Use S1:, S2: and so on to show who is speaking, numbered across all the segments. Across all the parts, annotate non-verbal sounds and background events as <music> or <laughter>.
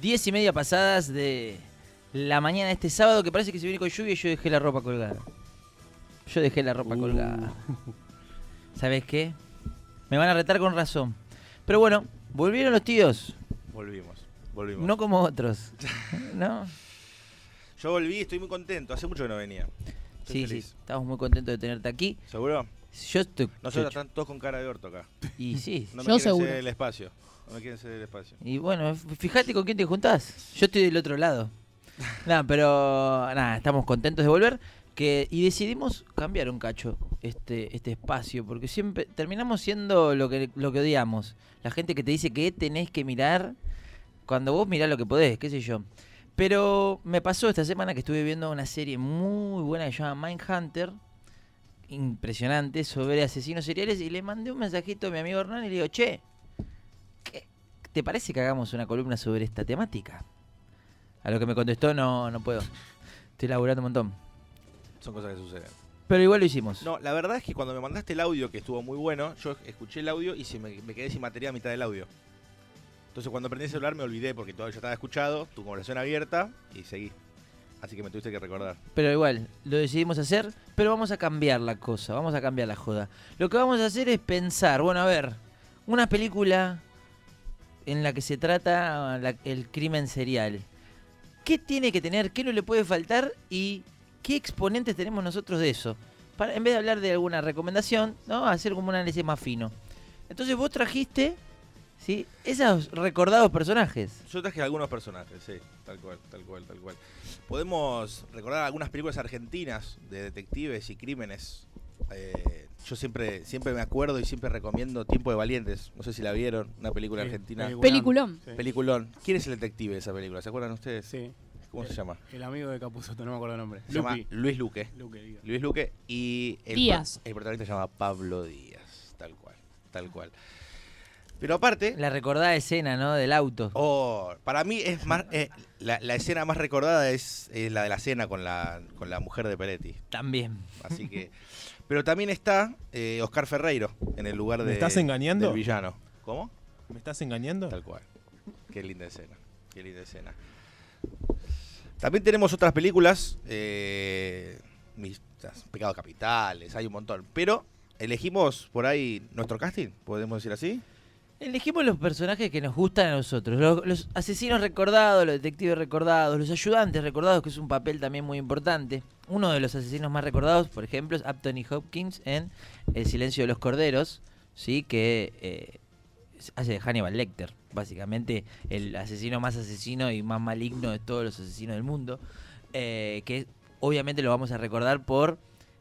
S1: Diez y media pasadas de la mañana de este sábado que parece que se viene con lluvia y yo dejé la ropa colgada. Yo dejé la ropa
S2: Uh.
S1: colgada. ¿Sabes qué? Me van a retar con razón. Pero bueno, volvieron los tíos.
S2: Volvimos, volvimos.
S1: No como otros. ¿No?
S2: Yo volví, estoy muy contento. Hace mucho que no venía. Estoy
S1: Sí,
S2: feliz.
S1: sí. Estamos muy contentos de tenerte aquí.
S2: ¿Seguro?
S1: Yo estoy.
S2: Nosotros están todos con cara de orto acá.
S1: Y sí.
S2: No me
S3: Yo
S2: quieren
S3: seguro.
S2: ceder el espacio. No me quieren ceder el espacio.
S1: Y bueno, fíjate con quién te juntás. Yo estoy del otro lado. <laughs> Nada, pero nada, estamos contentos de volver. Que, y decidimos cambiar un cacho este, este espacio, porque siempre terminamos siendo lo que, lo que odiamos. La gente que te dice que tenés que mirar cuando vos mirás lo que podés, qué sé yo. Pero me pasó esta semana que estuve viendo una serie muy buena que se llama Mindhunter, impresionante, sobre asesinos seriales, y le mandé un mensajito a mi amigo Hernán y le digo, che, ¿qué, ¿te parece que hagamos una columna sobre esta temática? A lo que me contestó, no, no puedo. Estoy laburando un montón.
S2: Son cosas que suceden.
S1: Pero igual lo hicimos.
S2: No, la verdad es que cuando me mandaste el audio, que estuvo muy bueno, yo escuché el audio y se me, me quedé sin batería a mitad del audio. Entonces cuando prendí el celular me olvidé porque todavía ya estaba escuchado, tu conversación abierta y seguí. Así que me tuviste que recordar.
S1: Pero igual, lo decidimos hacer, pero vamos a cambiar la cosa, vamos a cambiar la joda. Lo que vamos a hacer es pensar, bueno, a ver, una película en la que se trata la- el crimen serial. ¿Qué tiene que tener? ¿Qué no le puede faltar? ¿Y qué exponentes tenemos nosotros de eso? Para, en vez de hablar de alguna recomendación, ¿no? Hacer como un análisis más fino. Entonces vos trajiste, ¿sí? Esos recordados personajes.
S2: Yo traje algunos personajes, sí, tal cual, tal cual, tal cual. Podemos recordar algunas películas argentinas de detectives y crímenes. Eh, yo siempre, siempre me acuerdo y siempre recomiendo Tiempo de Valientes. No sé si la vieron, una película
S4: Sí,
S2: argentina.
S3: Peliculón.
S4: Sí.
S2: Peliculón. ¿Quién es el detective de esa película? ¿Se acuerdan ustedes?
S4: Sí.
S2: ¿Cómo se llama?
S4: El amigo de Capuzotto, no me acuerdo el nombre.
S2: Se llama. Luis Luque. Luis Luque y el,
S3: Díaz.
S2: pro- el protagonista se llama Pablo Díaz, tal cual, tal cual. Pero aparte,
S1: La recordada escena, ¿no? Del auto.
S2: oh, para mí es más eh, la, la escena más recordada es, eh, la de la cena con la con la mujer de Peretti.
S1: También.
S2: Así que, <laughs> pero también está eh, Oscar Ferreiro en el lugar
S5: ¿Me
S2: de
S5: estás engañando?
S2: del villano. ¿Cómo?
S5: ¿Me estás engañando?
S2: Tal cual. Qué linda escena. Qué linda escena. También tenemos otras películas, eh, mis- Pecados Capitales, hay un montón. Pero elegimos por ahí nuestro casting, podemos decir así.
S1: Elegimos los personajes que nos gustan a nosotros. Los, los asesinos recordados, los detectives recordados, los ayudantes recordados, que es un papel también muy importante. Uno de los asesinos más recordados, por ejemplo, es Anthony Hopkins en El silencio de los corderos, ¿sí? que eh, hace de Hannibal Lecter, básicamente el asesino más asesino y más maligno de todos los asesinos del mundo. eh, que obviamente lo vamos a recordar por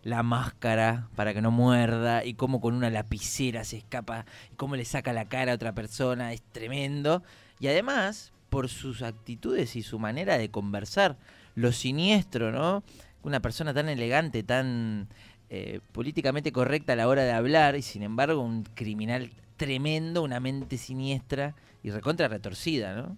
S1: la máscara para que no muerda y cómo con una lapicera se escapa y cómo le saca la cara a otra persona, es tremendo. Y además, por sus actitudes y su manera de conversar, lo siniestro, ¿no? Una persona tan elegante, tan eh, políticamente correcta a la hora de hablar y sin embargo un criminal tremendo, una mente siniestra y recontra retorcida, ¿no?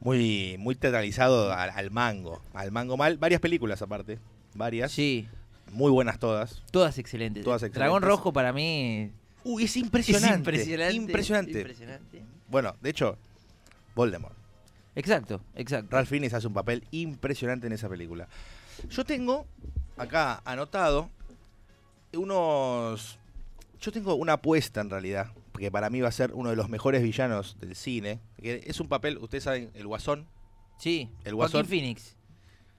S2: Muy, muy teatralizado al, al mango. Al mango mal. Varias películas aparte. Varias.
S1: Sí,
S2: Muy buenas todas.
S1: todas excelentes.
S2: Todas
S1: Dragón
S2: excelentes.
S1: Rojo para mí
S2: Uy, es
S1: es
S2: impresionante.
S1: impresionante.
S2: Impresionante. Bueno, de hecho, Voldemort.
S1: Exacto, exacto.
S2: Ralph Fiennes hace un papel impresionante en esa película. Yo tengo acá anotado unos... Yo tengo una apuesta en realidad, que para mí va a ser uno de los mejores villanos del cine. que es un papel, ustedes saben, el Guasón.
S1: Sí,
S2: El
S1: Joaquín
S2: Guasón.
S1: Phoenix.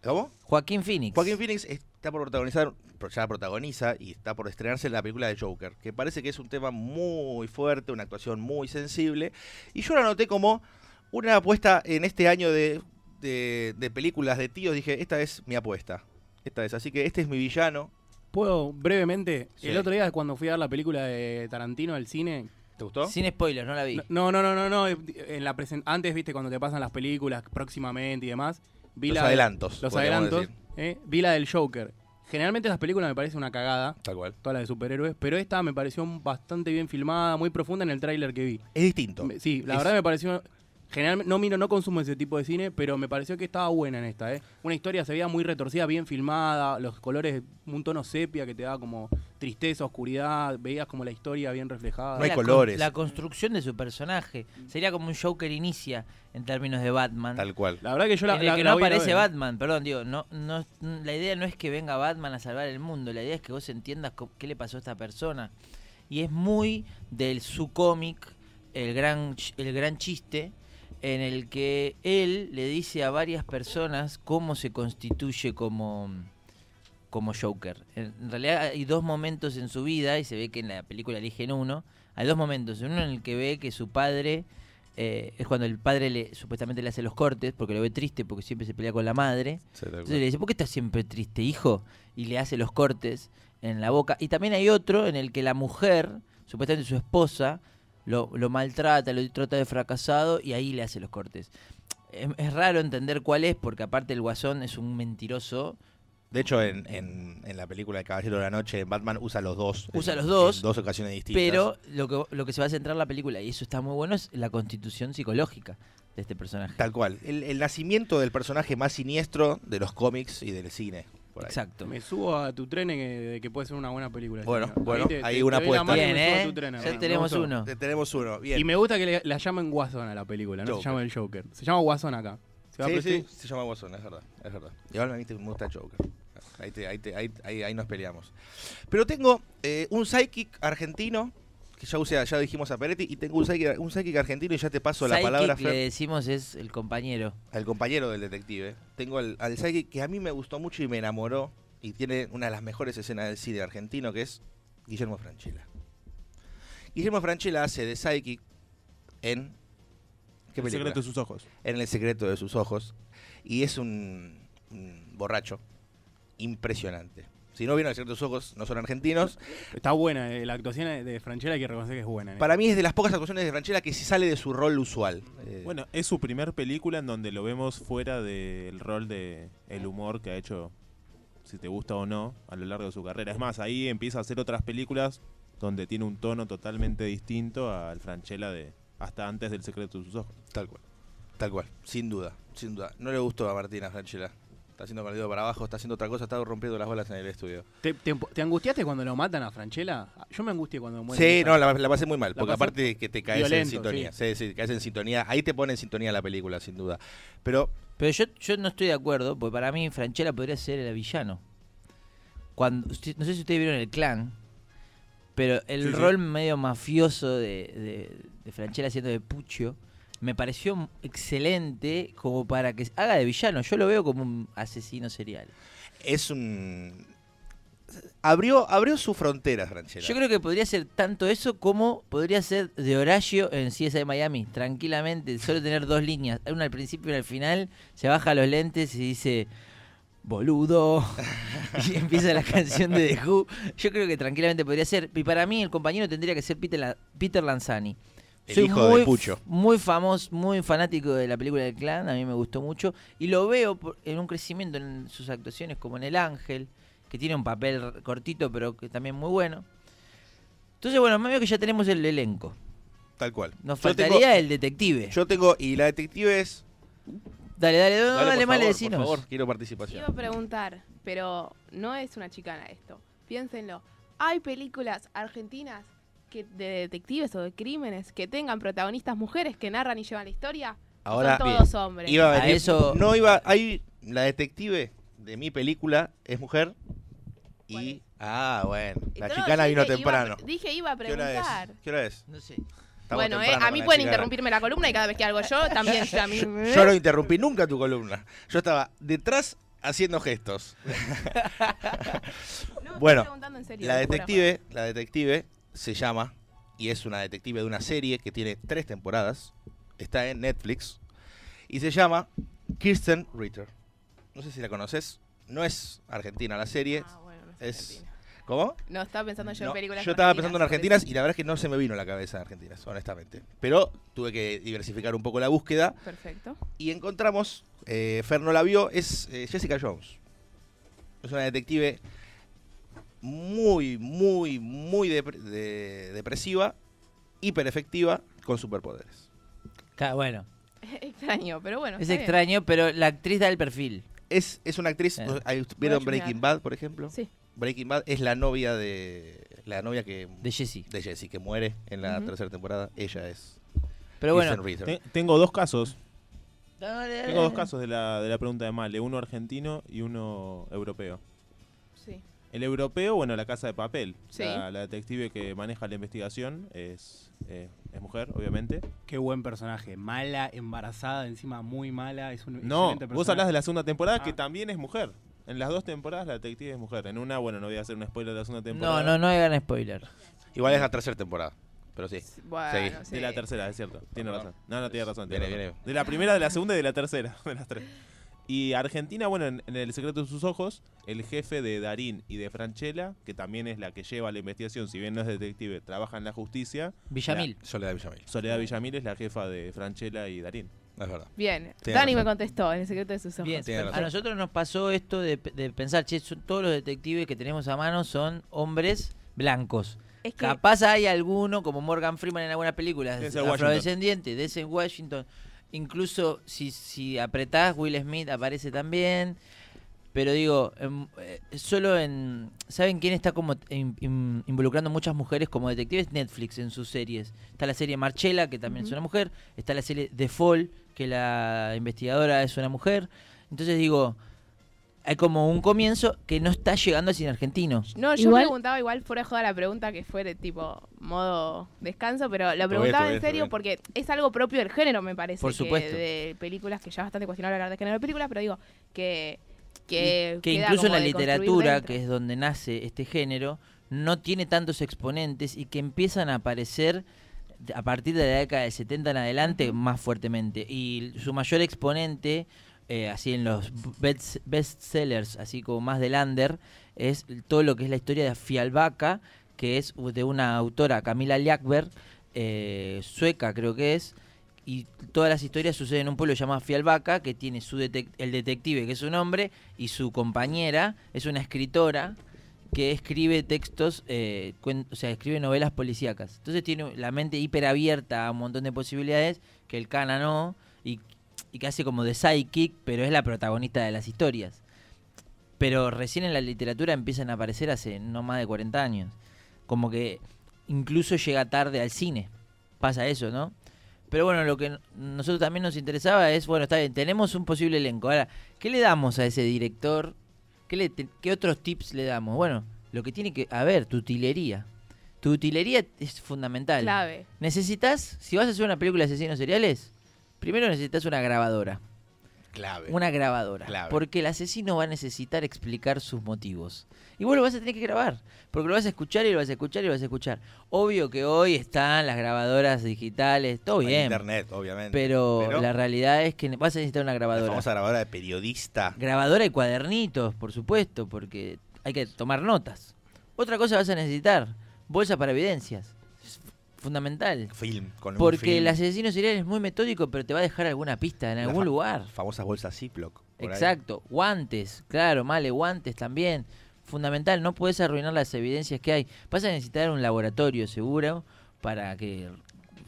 S2: ¿Cómo?
S1: Joaquín Phoenix.
S2: Joaquín Phoenix está por protagonizar, ya protagoniza y está por estrenarse en la película de Joker, que parece que es un tema muy fuerte, una actuación muy sensible. Y yo lo anoté como una apuesta en este año de, de- de películas de tíos. Dije, esta es mi apuesta. Esta es, así que este es mi villano.
S4: ¿Puedo brevemente?
S2: Sí.
S4: El otro día cuando fui a ver la película de Tarantino al cine.
S2: ¿Te gustó?
S1: Sin spoilers, no la vi.
S4: No, no, no, no, no. En la antes, viste, cuando te pasan las películas próximamente y demás. Vi
S2: Los
S4: la de-
S2: adelantos.
S4: Los adelantos.
S2: decir.
S4: eh, vi la del Joker. Generalmente las películas me parece una cagada,
S2: Tal cual.
S4: todas las de superhéroes, pero esta me pareció bastante bien filmada, muy profunda en el tráiler que vi.
S2: Es distinto.
S4: Me- Sí, la
S2: Es-
S4: verdad me pareció Generalmente no miro, no consumo ese tipo de cine, pero me pareció que estaba buena en esta, ¿eh? Una historia se veía muy retorcida, bien filmada, los colores, un tono sepia que te daba como tristeza, oscuridad, veías como la historia bien reflejada.
S2: No hay
S1: la con-
S2: colores.
S1: la construcción de su personaje. Sería como un Joker inicia en términos de Batman.
S2: Tal cual.
S4: La verdad que yo la,
S1: en el
S4: la-
S1: que
S4: la
S1: no aparece
S4: ver.
S1: Batman, perdón, digo, no, no, la idea no es que venga Batman a salvar el mundo, la idea es que vos entiendas qué le pasó a esta persona. Y es muy del su cómic, el gran, ch- el gran chiste, en el que él le dice a varias personas cómo se constituye como, como Joker. En realidad hay dos momentos en su vida, y se ve que en la película eligen uno, hay dos momentos. Uno en el que ve que su padre, eh, es cuando el padre le supuestamente le hace los cortes, porque lo ve triste, porque siempre se pelea con la madre.
S2: Sí,
S1: Entonces le dice, ¿por qué estás siempre triste, hijo? Y le hace los cortes en la boca. Y también hay otro en el que la mujer, supuestamente su esposa, lo, lo maltrata, lo trata de fracasado y ahí le hace los cortes. Es, es raro entender cuál es, porque aparte el guasón es un mentiroso.
S2: De hecho, en, en, en la película de Caballero de la Noche, Batman usa los dos.
S1: Usa
S2: en-
S1: los dos,
S2: en dos ocasiones distintas.
S1: Pero lo que, lo que se va a centrar la película, y eso está muy bueno, es la constitución psicológica de este personaje.
S2: Tal cual. El, el nacimiento del personaje más siniestro de los cómics y del cine. Por ahí.
S1: Exacto.
S4: Me subo a tu tren de que, que puede ser una buena película.
S2: Bueno, bueno,
S4: te-
S2: ahí
S4: te-
S2: una
S4: te doy la
S2: apuesta.
S4: y
S1: Bien, ¿eh?
S4: tren,
S1: Ya tenemos uno.
S2: Eh, Tenemos uno. Bien.
S4: Y me gusta que le- la llamen Guasón a la película, no
S2: Joker.
S4: se llama el Joker. Se llama Guasón acá. ¿Se va
S2: Sí, sí, se llama Watson, es verdad, es verdad. Igual a mí te- me gusta Joker. Ahí, te- ahí, te- ahí, ahí- ahí nos peleamos. Pero tengo eh, un psychic argentino, que ya, usé, ya dijimos a Peretti, y tengo un psychic, un psychic argentino y ya te paso la palabra,
S1: le
S2: Fer,
S1: decimos es el compañero.
S2: al compañero del detective. Tengo al, al psychic que a mí me gustó mucho y me enamoró, y tiene una de las mejores escenas del cine argentino, que es Guillermo Franchella. Guillermo Franchella hace de psychic en... ¿Qué
S3: El
S2: película?
S3: secreto de sus ojos.
S2: en el secreto de sus ojos. Y es un, un borracho impresionante. Si no vieron el secreto de sus ojos, no son argentinos.
S4: Está buena, eh, la actuación de Franchella hay que reconocer que es buena. eh.
S2: Para mí es de las pocas actuaciones de Franchella que se sale de su rol usual. Eh,
S3: Bueno, es su primer película en donde lo vemos fuera del rol de el humor que ha hecho, si te gusta o no, a lo largo de su carrera. Es más, ahí empieza a hacer otras películas donde tiene un tono totalmente distinto al Franchella de hasta antes del secreto de sus ojos.
S2: tal cual. Tal cual. Sin duda. Sin duda. No le gustó a Martina Franchella. Está haciendo con el dedo para abajo, está haciendo otra cosa, está rompiendo las bolas en el estudio.
S4: ¿Te, te, te angustiaste cuando lo matan a Franchella? Yo me angustié cuando muere.
S2: Sí,
S4: esa-
S2: no, la, la pasé muy mal,
S4: La
S2: porque aparte que te caes en sintonía. Sí. sí, caes en sintonía. Ahí te pone en sintonía la película, sin duda. Pero
S1: Pero yo, yo no estoy de acuerdo, porque para mí Franchella podría ser el villano. Cuando, usted- no sé si ustedes vieron el clan, pero el
S3: Sí, sí.
S1: rol medio mafioso de, de, de Franchella haciendo de Pucho me pareció excelente como para que haga de villano. Yo lo veo como un asesino serial.
S2: es un... Abrió, abrió su frontera, Franchella.
S1: Yo creo que podría ser tanto eso como podría ser de Horacio en CSI Miami, tranquilamente, solo tener dos líneas, una al principio y una al final, se baja los lentes y dice, boludo, <laughs> y empieza la canción de The Who. Yo creo que tranquilamente podría ser, y para mí el compañero tendría que ser Peter, La- Peter Lanzani.
S2: El
S1: Soy
S2: hijo de
S1: muy,
S2: Pucho.
S1: f- muy famoso, muy fanático de la película del clan, a mí me gustó mucho, y lo veo por- en un crecimiento en sus actuaciones, como en El Ángel, que tiene un papel cortito, pero que también muy bueno. Entonces, bueno, me veo que ya tenemos el elenco.
S2: Tal cual.
S1: Nos
S2: tengo-
S1: faltaría el detective.
S2: Yo tengo, y la detective es.
S1: dale, dale, no, dale,
S2: por
S1: mal, decinos.
S2: Por favor, quiero participación.
S5: A preguntar, pero no es una chicana esto. Piénsenlo. Hay películas argentinas que de detectives o de crímenes que tengan protagonistas mujeres que narran y llevan la historia. ¿O
S2: Ahora,
S5: son
S2: bien,
S5: todos hombres.
S2: Iba a
S1: A
S2: venir-
S1: eso-
S2: No iba. Hay. La detective de mi película es mujer.
S5: ¿Cuál
S2: Y. Ah, bueno. La chicana vino
S5: iba
S2: temprano.
S5: pre- dije iba a
S2: ¿Qué hora
S5: preguntar.
S2: es? ¿Qué hora es?
S1: No sé.
S2: Estamos
S5: Bueno, eh, a mí pueden interrumpirme la columna y cada vez que hago yo, también yo a mí. <laughs>
S2: Yo no interrumpí nunca tu columna. Yo estaba detrás haciendo gestos. <laughs>
S5: No, estoy
S2: Bueno,
S5: preguntando en serio,
S2: La detective, la detective se llama y es una detective de una serie que tiene tres temporadas. Está en Netflix y se llama Kirsten Ritter. No sé si la conoces. No es argentina la serie.
S5: Ah, bueno, no
S2: es-
S5: Argentina.
S2: ¿Cómo?
S5: No, estaba pensando yo en películas
S2: yo estaba pensando en argentinas y la verdad es que no se me vino a la cabeza argentinas, honestamente. Pero tuve que diversificar un poco la búsqueda
S5: Perfecto.
S2: y encontramos, eh, Fer no la vio, es eh, Jessica Jones. Es una detective muy, muy, muy de- depresiva, hiper efectiva, con superpoderes.
S1: Ca- Bueno, <laughs>
S5: extraño, pero bueno.
S1: Es
S5: está bien.
S1: extraño, pero la actriz da el perfil.
S2: Es, es una actriz.
S1: Eh.
S2: ahí ¿Vieron
S5: Voy a
S2: Breaking. Bad, por ejemplo?
S5: Sí.
S2: Breaking Bad es la novia de. La novia que.
S1: De Jessie.
S2: de Jessie, que muere en la
S5: Ujú.
S2: tercera temporada. Ella es.
S1: Pero bueno,
S2: Kristen Ritter.
S3: Te- tengo dos casos.
S1: Dale,
S3: Tengo dos casos de la, de la pregunta de Male, uno argentino y uno europeo. El europeo, bueno, la casa de papel.
S5: Sí.
S3: La, la detective que maneja la investigación es, eh, es mujer, obviamente.
S4: Qué buen personaje. Mala, embarazada, encima muy mala. Es un
S3: No,
S4: excelente
S3: vos
S4: personaje.
S3: hablás de la segunda temporada que
S4: Ah.
S3: también es mujer. En las dos temporadas la detective es mujer. En una, bueno, no voy a hacer un spoiler de la segunda
S1: No,
S3: temporada.
S1: no, no hagan spoiler.
S2: Igual es la tercera temporada. Pero sí.
S5: Bueno, sí.
S3: De la tercera, es cierto. Tiene razón. No, no tiene razón. tiene
S2: Viene,
S3: razón.
S2: viene.
S3: De la primera, de la segunda y de la tercera. <laughs> De las tres. Y Argentina, bueno, en, en El secreto de sus ojos, el jefe de Darín y de Franchella, que también es la que lleva la investigación, si bien no es detective, trabaja en la justicia.
S1: Villamil.
S2: La- Soledad Villamil.
S3: Soledad Villamil es la jefa de Franchella y Darín.
S2: Es verdad.
S5: Bien.
S2: Tiene
S5: Dani me contestó en el secreto de sus ojos.
S1: Bien, a nosotros nos pasó esto de, de pensar, che, son- todos los detectives que tenemos a mano son hombres blancos.
S5: Es que
S1: Capaz hay alguno, como Morgan Freeman en algunas películas, afrodescendiente, de ese Washington. Incluso si, si apretás, Will Smith aparece también. Pero digo, em, eh, solo en... ¿Saben quién está como in- in- involucrando muchas mujeres como detectives? Netflix en sus series. Está la serie Marchella, que también es una mujer. Está la serie The Fall, que la investigadora es una mujer. Entonces digo, hay como un comienzo que no está llegando al cine argentino.
S5: No, yo
S6: Igual-
S5: preguntaba igual fuera de joda la pregunta que fue de tipo modo descanso, pero lo
S2: bien,
S5: preguntaba
S2: todo
S5: en serio
S2: bien.
S5: porque es algo propio del género, me parece.
S1: Por
S5: que
S1: supuesto.
S5: de películas que ya es bastante cuestionable hablar de género de películas, pero digo que que,
S1: incluso en la
S5: de
S1: literatura,
S5: dentro.
S1: que es donde nace este género, no tiene tantos exponentes y que empiezan a aparecer de- a partir de la década del 70 en adelante más fuertemente. Y su mayor exponente, eh, así en los best, bestsellers, así como más del under, es todo lo que es la historia de Fialbaca, que es de una autora, Camila Liakberg, eh, sueca creo que es, y todas las historias suceden en un pueblo llamado Fialbaca, que tiene su detec- el detective, que es un hombre, y su compañera es una escritora que escribe textos, eh, o sea, escribe novelas policíacas. Entonces tiene la mente hiperabierta a un montón de posibilidades que el Cana no, y, y que hace como de sidekick, pero es la protagonista de las historias. Pero recién en la literatura empiezan a aparecer hace no más de 40 años. Como que incluso llega tarde al cine. Pasa eso, ¿no? Pero bueno, lo que nosotros también nos interesaba es, bueno, está bien, tenemos un posible elenco. Ahora, ¿qué le damos a ese director? ¿Qué, le te- qué otros tips le damos? Bueno, lo que tiene que... A ver, tu utilería. Tu utilería es fundamental.
S5: clave.
S1: Necesitas, si vas a hacer una película de asesinos seriales, primero necesitas una grabadora.
S2: Clave.
S1: Una grabadora.
S2: Clave.
S1: Porque el asesino va a necesitar explicar sus motivos. Y vos lo vas a tener que grabar. Porque lo vas a escuchar y lo vas a escuchar y lo vas a escuchar. Obvio que hoy están las grabadoras digitales, todo
S2: En
S1: bien.
S2: Internet, obviamente.
S1: Pero, la realidad es que vas a necesitar una grabadora.
S2: famosa grabadora de periodista.
S1: Grabadora y cuadernitos, por supuesto, porque hay que tomar notas. Otra cosa vas a necesitar, bolsa para evidencias. Fundamental.
S2: Film. Con un
S1: Porque
S2: film.
S1: el asesino serial es muy metódico, pero te va a dejar alguna pista en algún lugar.
S2: Famosas bolsas Ziploc. ahí.
S1: Exacto, guantes, claro, male, guantes también. Fundamental, no puedes arruinar las evidencias que hay. Vas a necesitar un laboratorio seguro para que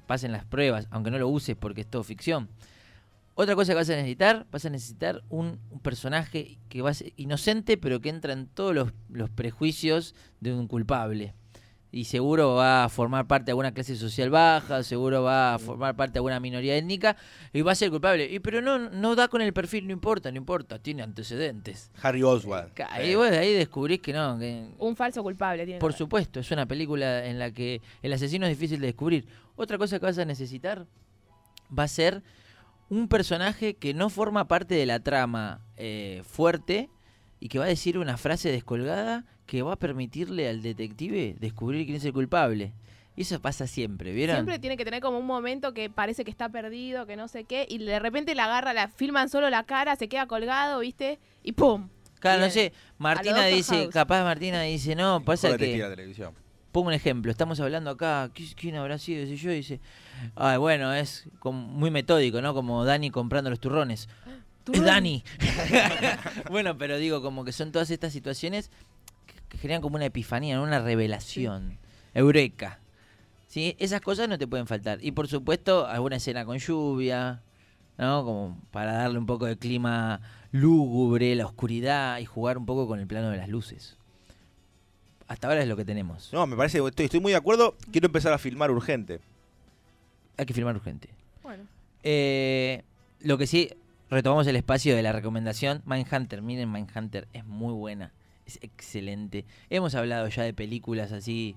S1: pasen las pruebas, aunque no lo uses porque es todo ficción. Otra cosa que vas a necesitar, vas a necesitar un, un personaje que va a ser inocente, pero que entra en todos los, los prejuicios de un culpable. Y seguro va a formar parte de alguna clase social baja, seguro va a formar parte de alguna minoría étnica y va a ser culpable. Y pero no, no da con el perfil, no importa, no importa, tiene antecedentes.
S2: Harry Oswald. Eh,
S1: Y vos ahí descubrís que no, que
S5: Un falso culpable tiene.
S1: por supuesto, es una película en la que el asesino es difícil de descubrir. Otra cosa que vas a necesitar va a ser un personaje que no forma parte de la trama eh, fuerte y que va a decir una frase descolgada que va a permitirle al detective descubrir quién es el culpable. Y eso pasa siempre, ¿vieron?
S5: Siempre tiene que tener como un momento que parece que está perdido, que no sé qué, y de repente la agarra, la filman solo la cara, se queda colgado, ¿viste? Y ¡pum!
S1: Claro, no sé, Martina dice,
S5: House.
S1: capaz Martina dice, no, pasa que...
S2: la televisión.
S1: Pongo un ejemplo, estamos hablando acá, ¿qui- ¿quién habrá sido? Dice yo, dice, ay, bueno, es como muy metódico, ¿no? Como Dani comprando los turrones. ¡Es <laughs> Dani! <laughs> bueno, pero digo, como que son todas estas situaciones que, generan como una epifanía, ¿no? una revelación. Eureka. ¿Sí? Esas cosas no te pueden faltar. Y por supuesto, alguna escena con lluvia, ¿no? Como para darle un poco de clima lúgubre, la oscuridad y jugar un poco con el plano de las luces. Hasta ahora es lo que tenemos.
S2: No, me parece, estoy, estoy muy de acuerdo. Quiero empezar a filmar urgente.
S1: Hay que filmar urgente.
S5: Bueno.
S1: Eh, lo que sí, retomamos el espacio de la recomendación. Mindhunter, miren, Mindhunter es muy buena, es excelente. Hemos hablado ya de películas así.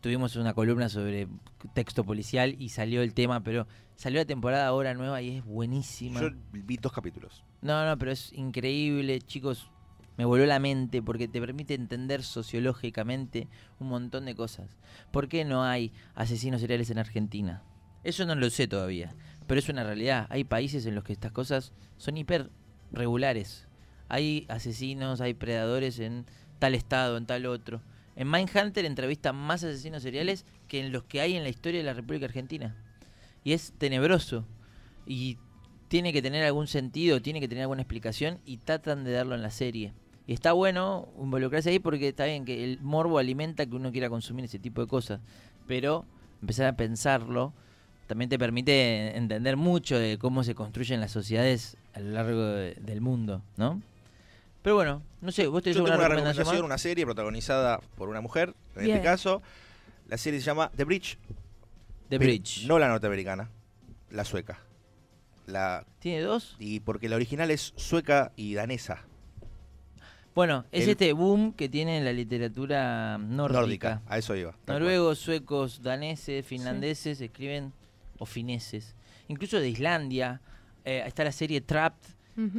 S1: Tuvimos una columna sobre texto policial y salió el tema, pero salió la temporada ahora nueva y es buenísima.
S2: Yo vi dos capítulos.
S1: No, no, pero es increíble, chicos. Me volvió la mente porque te permite entender sociológicamente un montón de cosas. ¿Por qué no hay asesinos seriales en Argentina? Eso no lo sé todavía, pero es una realidad. Hay países en los que estas cosas son hiper regulares. Hay asesinos, hay predadores en tal estado, en tal otro. En Mindhunter entrevistan más asesinos seriales que en los que hay en la historia de la República Argentina. Y es tenebroso. Y tiene que tener algún sentido, tiene que tener alguna explicación y tratan de darlo en la serie. Y está bueno involucrarse ahí porque está bien que el morbo alimenta que uno quiera consumir ese tipo de cosas. Pero empezar a pensarlo también te permite entender mucho de cómo se construyen las sociedades a lo largo de- del mundo, ¿no? Pero bueno, no sé, vos
S2: Yo tengo
S1: alguna
S2: una
S1: recomendación
S2: una serie protagonizada por una mujer, en
S5: Bien.
S2: este caso. La serie se llama The Bridge.
S1: The Bridge.
S2: No la norteamericana, la sueca. La,
S1: ¿Tiene dos?
S2: y porque la original es sueca y danesa.
S1: Bueno, es
S2: El-
S1: este boom que tiene la literatura nórdica.
S2: Nórdica, a eso iba.
S1: Noruegos, suecos, daneses, finlandeses escriben, o fineses. Incluso de Islandia. eh, está la serie Trapped,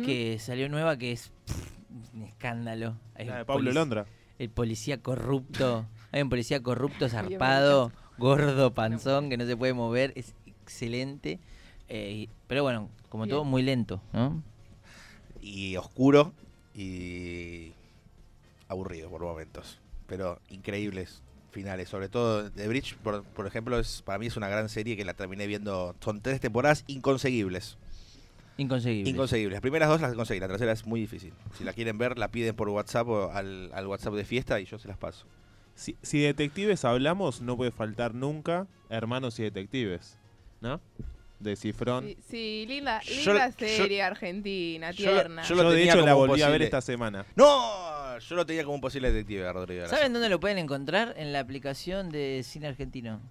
S1: que salió nueva, que es pff, un escándalo.
S3: La
S1: El
S3: de Pablo Londra.
S1: El policía corrupto. <laughs> Hay un policía corrupto, zarpado, gordo, panzón, que no se puede mover. Es excelente. eh, pero bueno, como
S5: Bien.
S1: todo, muy lento, ¿no?
S2: Y oscuro y aburrido por momentos. Pero increíbles finales. Sobre todo The Bridge, por, por ejemplo, es para mí es una gran serie que la terminé viendo. Son tres temporadas inconseguibles.
S1: Inconseguible.
S2: Inconseguibles. Las primeras dos las conseguí, la tercera es muy difícil. Si la quieren ver, la piden por WhatsApp o al, al WhatsApp de fiesta y yo se las paso.
S3: Si, si detectives hablamos, no puede faltar nunca Hermanos y Detectives, ¿no? De Cifrón.
S5: Sí, sí, linda,
S2: Yo-
S5: linda
S2: yo-
S5: serie argentina, tierna.
S2: yo
S3: Yo,
S2: lo
S3: de
S2: tenía
S3: hecho la
S2: como
S3: volví a ver
S2: posible.
S3: esta semana.
S2: ¡No! Yo lo tenía como un posible detective Rodrigo.
S1: ¿Saben dónde lo pueden encontrar? En la aplicación de cine argentino.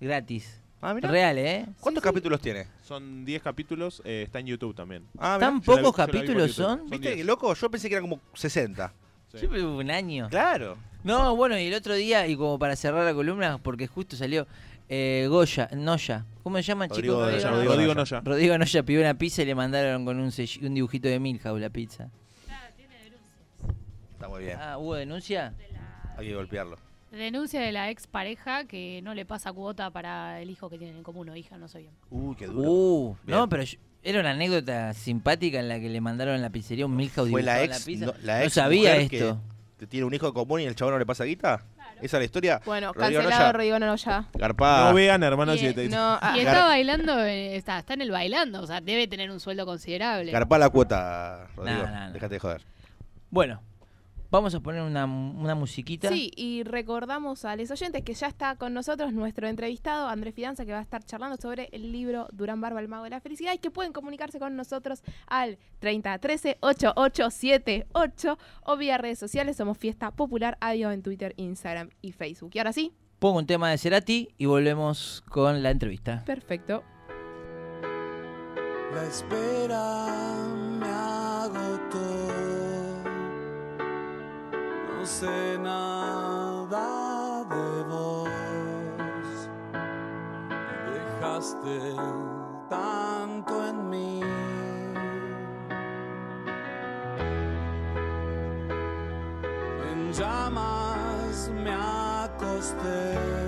S1: Gratis.
S2: Ah, mirá.
S1: Real, ¿eh?
S2: ¿Cuántos capítulos tiene?
S3: Son 10 capítulos, eh, está en YouTube también.
S2: Ah, mirá.
S1: ¿Tan
S3: Yo la vi-
S1: pocos
S3: yo la vi por
S1: capítulos
S3: YouTube.
S1: son?
S3: Son
S2: ¿Viste
S3: 10.
S2: qué loco? Yo pensé que era como 60.
S3: Sí.
S1: Siempre hubo un año.
S2: Claro.
S1: No, bueno, y el otro día, y como para cerrar la columna, porque justo salió eh, Goya, Noya. ¿Cómo se llama,
S2: Rodrigo
S1: chicos?
S5: Rodrigo
S3: Rodrigo
S2: Noya.
S3: Noya.
S1: Rodrigo Noya pidió una pizza y le mandaron con un, sell- un dibujito de Milhouse la pizza.
S2: Está muy bien.
S1: Ah, ¿hubo denuncia?
S2: Hay que golpearlo.
S6: Denuncia de la ex pareja que no le pasa cuota para el hijo que tienen en común o hija, no sé bien.
S2: Uy, qué duro.
S1: Uh, no, pero yo- era una anécdota simpática en la que le mandaron en la pizzería un Milhouse
S2: Fue la ex,
S1: pizza.
S2: no, la
S1: No
S2: ex
S1: sabía
S2: mujer que-
S1: esto.
S2: Que, tiene un hijo común y el chabón no le pasa guita. Esa es la historia.
S5: Bueno,
S2: Rodrigo
S5: cancelado
S2: Noya.
S5: Rodrigo Noya.
S2: Garpada.
S3: No vean Hermanos y,
S6: Y, eh,
S3: Detectives.
S5: No, ah,
S6: Y
S2: Gar-
S6: está bailando, eh, está, está en el bailando, o sea, debe tener un sueldo considerable.
S2: Garpa la cuota, Rodrigo.
S1: No, no, no.
S2: Déjate de joder.
S1: Bueno, vamos a poner una, una musiquita.
S5: Sí, y recordamos a los oyentes que ya está con nosotros nuestro entrevistado Andrés Fidanza, que va a estar charlando sobre el libro Durán Barba, el mago de la felicidad, y que pueden comunicarse con nosotros al 3013 8878 o vía redes sociales. Somos Fiesta Popular Audio en Twitter, Instagram y Facebook. Y ahora sí,
S1: Pongo un tema de Cerati y volvemos con la entrevista.
S5: perfecto.
S7: La espera me agotó. No sé nada de vos. Dejaste tanto en mí. En llamas me acosté.